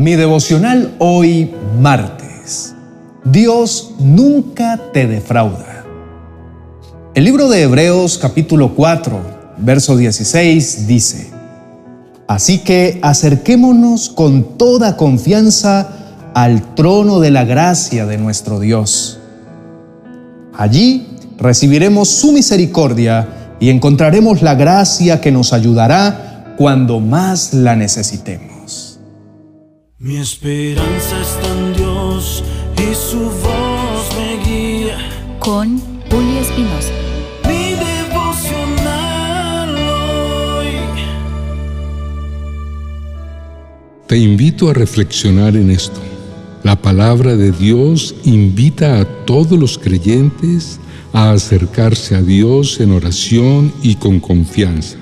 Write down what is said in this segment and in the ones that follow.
Mi devocional hoy martes. Dios nunca te defrauda. El libro de Hebreos capítulo 4, verso 16 dice, Así que acerquémonos con toda confianza al trono de la gracia de nuestro Dios. Allí recibiremos su misericordia y encontraremos la gracia que nos ayudará cuando más la necesitemos. Mi esperanza está en Dios y su voz me guía. Con Julio Espinosa. Mi devocional hoy. Te invito a reflexionar en esto. La palabra de Dios invita a todos los creyentes a acercarse a Dios en oración y con confianza,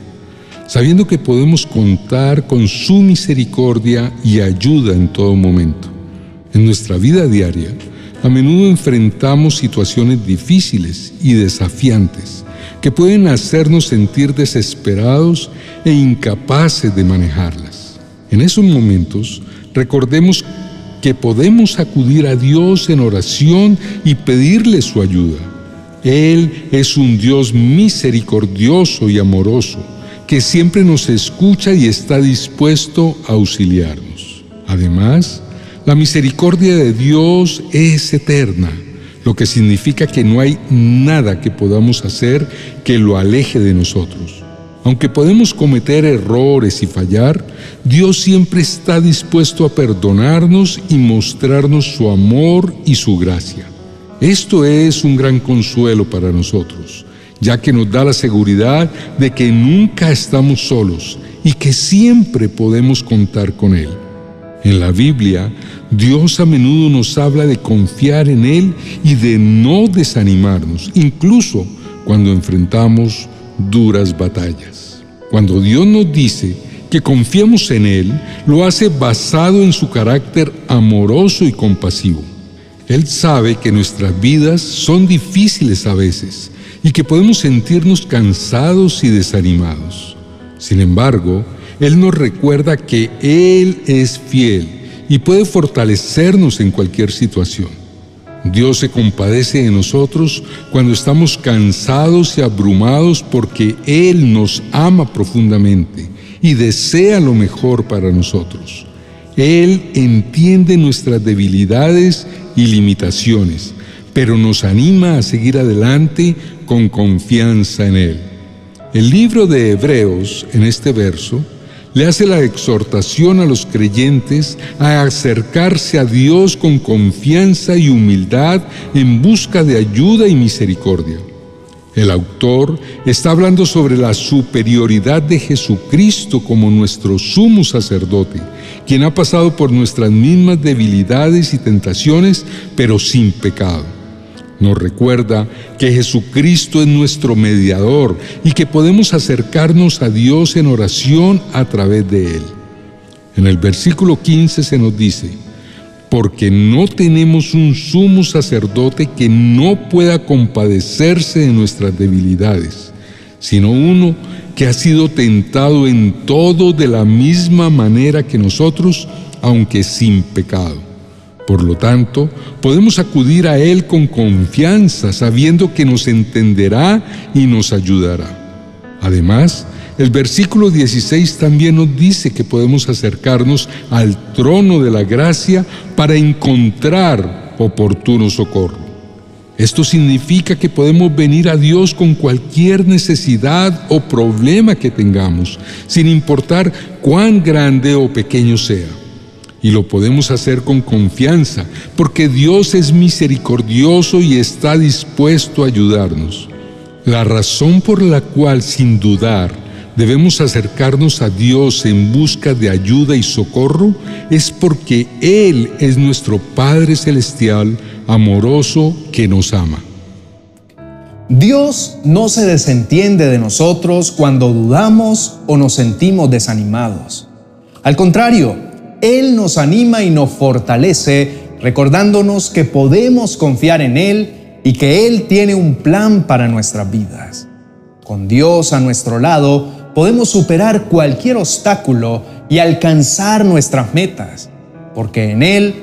sabiendo que podemos contar con su misericordia y ayuda en todo momento. En nuestra vida diaria, a menudo enfrentamos situaciones difíciles y desafiantes que pueden hacernos sentir desesperados e incapaces de manejarlas. En esos momentos, recordemos que podemos acudir a Dios en oración y pedirle su ayuda. Él es un Dios misericordioso y amoroso, que siempre nos escucha y está dispuesto a auxiliarnos. Además, la misericordia de Dios es eterna, lo que significa que no hay nada que podamos hacer que lo aleje de nosotros. Aunque podemos cometer errores y fallar, Dios siempre está dispuesto a perdonarnos y mostrarnos su amor y su gracia. Esto es un gran consuelo para nosotros, ya que nos da la seguridad de que nunca estamos solos y que siempre podemos contar con Él. En la Biblia, Dios a menudo nos habla de confiar en Él y de no desanimarnos, incluso cuando enfrentamos duras batallas. Cuando Dios nos dice que confiemos en Él, lo hace basado en su carácter amoroso y compasivo. Él sabe que nuestras vidas son difíciles a veces y que podemos sentirnos cansados y desanimados. Sin embargo, Él nos recuerda que Él es fiel y puede fortalecernos en cualquier situación. Dios se compadece de nosotros cuando estamos cansados y abrumados porque Él nos ama profundamente y desea lo mejor para nosotros. Él entiende nuestras debilidades y limitaciones, pero nos anima a seguir adelante con confianza en Él. El libro de Hebreos, en este verso, le hace la exhortación a los creyentes a acercarse a Dios con confianza y humildad en busca de ayuda y misericordia. El autor está hablando sobre la superioridad de Jesucristo como nuestro sumo sacerdote, quien ha pasado por nuestras mismas debilidades y tentaciones, pero sin pecado nos recuerda que Jesucristo es nuestro mediador y que podemos acercarnos a Dios en oración a través de Él. En el versículo 15 se nos dice, porque no tenemos un sumo sacerdote que no pueda compadecerse de nuestras debilidades, sino uno que ha sido tentado en todo de la misma manera que nosotros, aunque sin pecado. Por lo tanto, podemos acudir a Él con confianza, sabiendo que nos entenderá y nos ayudará. Además, el versículo 16 también nos dice que podemos acercarnos al trono de la gracia para encontrar oportuno socorro. Esto significa que podemos venir a Dios con cualquier necesidad o problema que tengamos, sin importar cuán grande o pequeño sea. Y lo podemos hacer con confianza, porque Dios es misericordioso y está dispuesto a ayudarnos. La razón por la cual, sin dudar, debemos acercarnos a Dios en busca de ayuda y socorro es porque Él es nuestro Padre Celestial, amoroso, que nos ama. Dios no se desentiende de nosotros cuando dudamos o nos sentimos desanimados. Al contrario, él nos anima y nos fortalece, recordándonos que podemos confiar en Él y que Él tiene un plan para nuestras vidas. Con Dios a nuestro lado, podemos superar cualquier obstáculo y alcanzar nuestras metas. porque en Él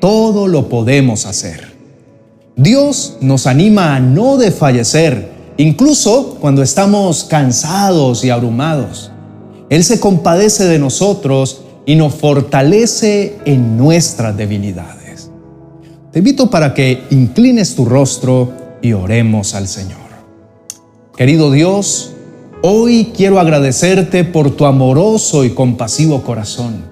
todo lo podemos hacer. Dios nos anima a no desfallecer, incluso cuando estamos cansados y abrumados. Él se compadece de nosotros y nos fortalece en nuestras debilidades. Te invito para que inclines tu rostro y oremos al Señor. Querido Dios, hoy quiero agradecerte por tu amoroso y compasivo corazón.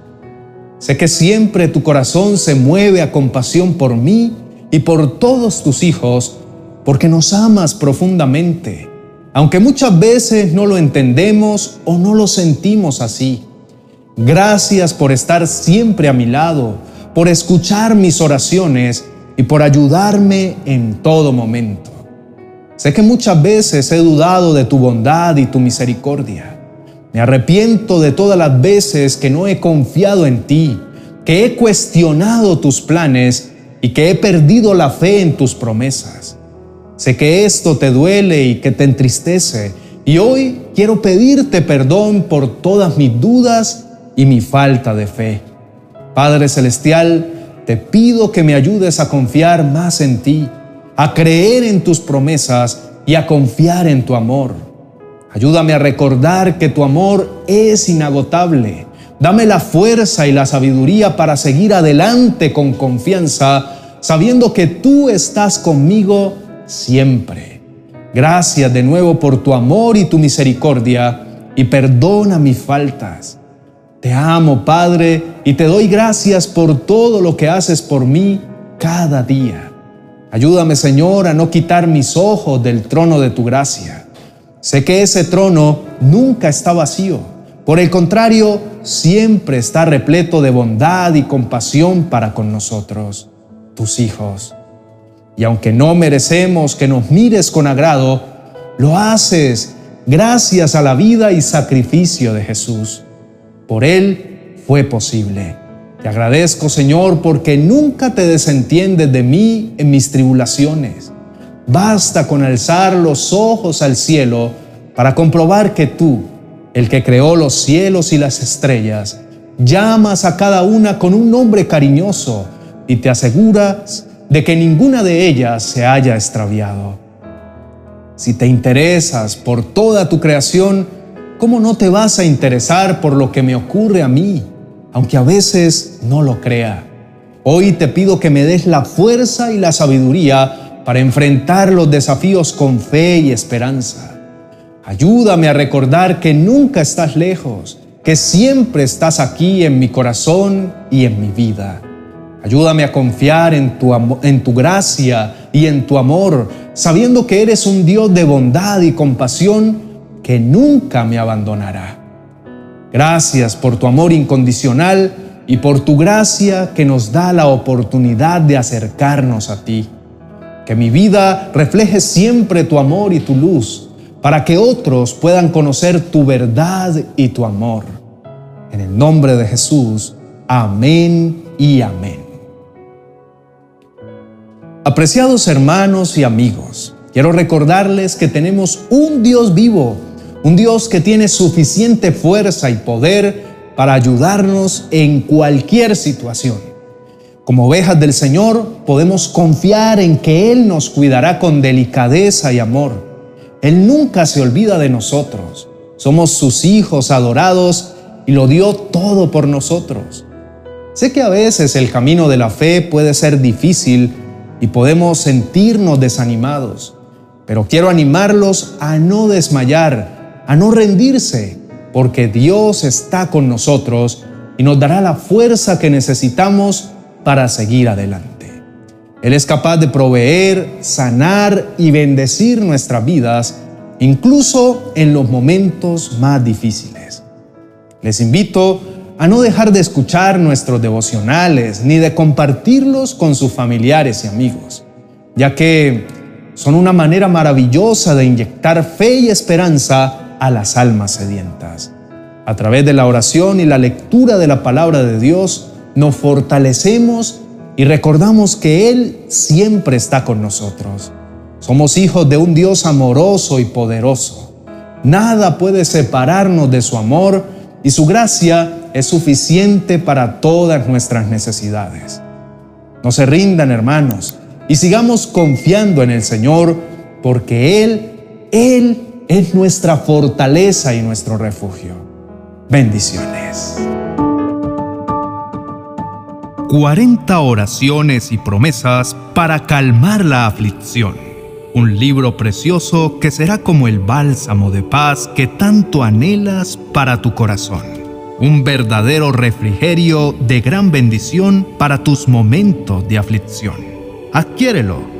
Sé que siempre tu corazón se mueve a compasión por mí y por todos tus hijos, porque nos amas profundamente, aunque muchas veces no lo entendemos o no lo sentimos así. Gracias por estar siempre a mi lado, por escuchar mis oraciones y por ayudarme en todo momento. Sé que muchas veces he dudado de tu bondad y tu misericordia. Me arrepiento de todas las veces que no he confiado en ti, que he cuestionado tus planes y que he perdido la fe en tus promesas. Sé que esto te duele y que te entristece, y hoy quiero pedirte perdón por todas mis dudas y mi falta de fe. Padre Celestial, te pido que me ayudes a confiar más en ti, a creer en tus promesas y a confiar en tu amor. Ayúdame a recordar que tu amor es inagotable. Dame la fuerza y la sabiduría para seguir adelante con confianza, sabiendo que tú estás conmigo siempre. Gracias de nuevo por tu amor y tu misericordia y perdona mis faltas. Te amo, Padre, y te doy gracias por todo lo que haces por mí cada día. Ayúdame, Señor, a no quitar mis ojos del trono de tu gracia. Sé que ese trono nunca está vacío. Por el contrario, siempre está repleto de bondad y compasión para con nosotros, tus hijos. Y aunque no merecemos que nos mires con agrado, lo haces gracias a la vida y sacrificio de Jesús. Por Él fue posible. Te agradezco, Señor, porque nunca te desentiendes de mí en mis tribulaciones. Basta con alzar los ojos al cielo para comprobar que tú, el que creó los cielos y las estrellas, llamas a cada una con un nombre cariñoso y te aseguras de que ninguna de ellas se haya extraviado. Si te interesas por toda tu creación, ¿cómo no te vas a interesar por lo que me ocurre a mí, aunque a veces no lo crea? Hoy te pido que me des la fuerza y la sabiduría para enfrentar los desafíos con fe y esperanza. Ayúdame a recordar que nunca estás lejos, que siempre estás aquí en mi corazón y en mi vida. Ayúdame a confiar en tu, en tu gracia y en tu amor, sabiendo que eres un Dios de bondad y compasión que nunca me abandonará. Gracias por tu amor incondicional y por tu gracia que nos da la oportunidad de acercarnos a ti. Que mi vida refleje siempre tu amor y tu luz, para que otros puedan conocer tu verdad y tu amor. En el nombre de Jesús, amén y amén. Apreciados hermanos y amigos, quiero recordarles que tenemos un Dios vivo un Dios que tiene suficiente fuerza y poder para ayudarnos en cualquier situación. Como ovejas del Señor podemos confiar en que Él nos cuidará con delicadeza y amor. Él nunca se olvida de nosotros. Somos sus hijos adorados y lo dio todo por nosotros. Sé que a veces el camino de la fe puede ser difícil y podemos sentirnos desanimados, pero quiero animarlos a no desmayar a no rendirse, porque Dios está con nosotros y nos dará la fuerza que necesitamos para seguir adelante. Él es capaz de proveer, sanar y bendecir nuestras vidas, incluso en los momentos más difíciles. Les invito a no dejar de escuchar nuestros devocionales ni de compartirlos con sus familiares y amigos, ya que son una manera maravillosa de inyectar fe y esperanza a las almas sedientas. A través de la oración y la lectura de la palabra de Dios, nos fortalecemos y recordamos que Él siempre está con nosotros. Somos hijos de un Dios amoroso y poderoso. Nada puede separarnos de su amor y su gracia es suficiente para todas nuestras necesidades. No se rindan, hermanos, y sigamos confiando en el Señor, porque Él, Él es nuestra fortaleza y nuestro refugio. Bendiciones. 40 oraciones y promesas para calmar la aflicción. Un libro precioso que será como el bálsamo de paz que tanto anhelas para tu corazón. Un verdadero refrigerio de gran bendición para tus momentos de aflicción. Adquiérelo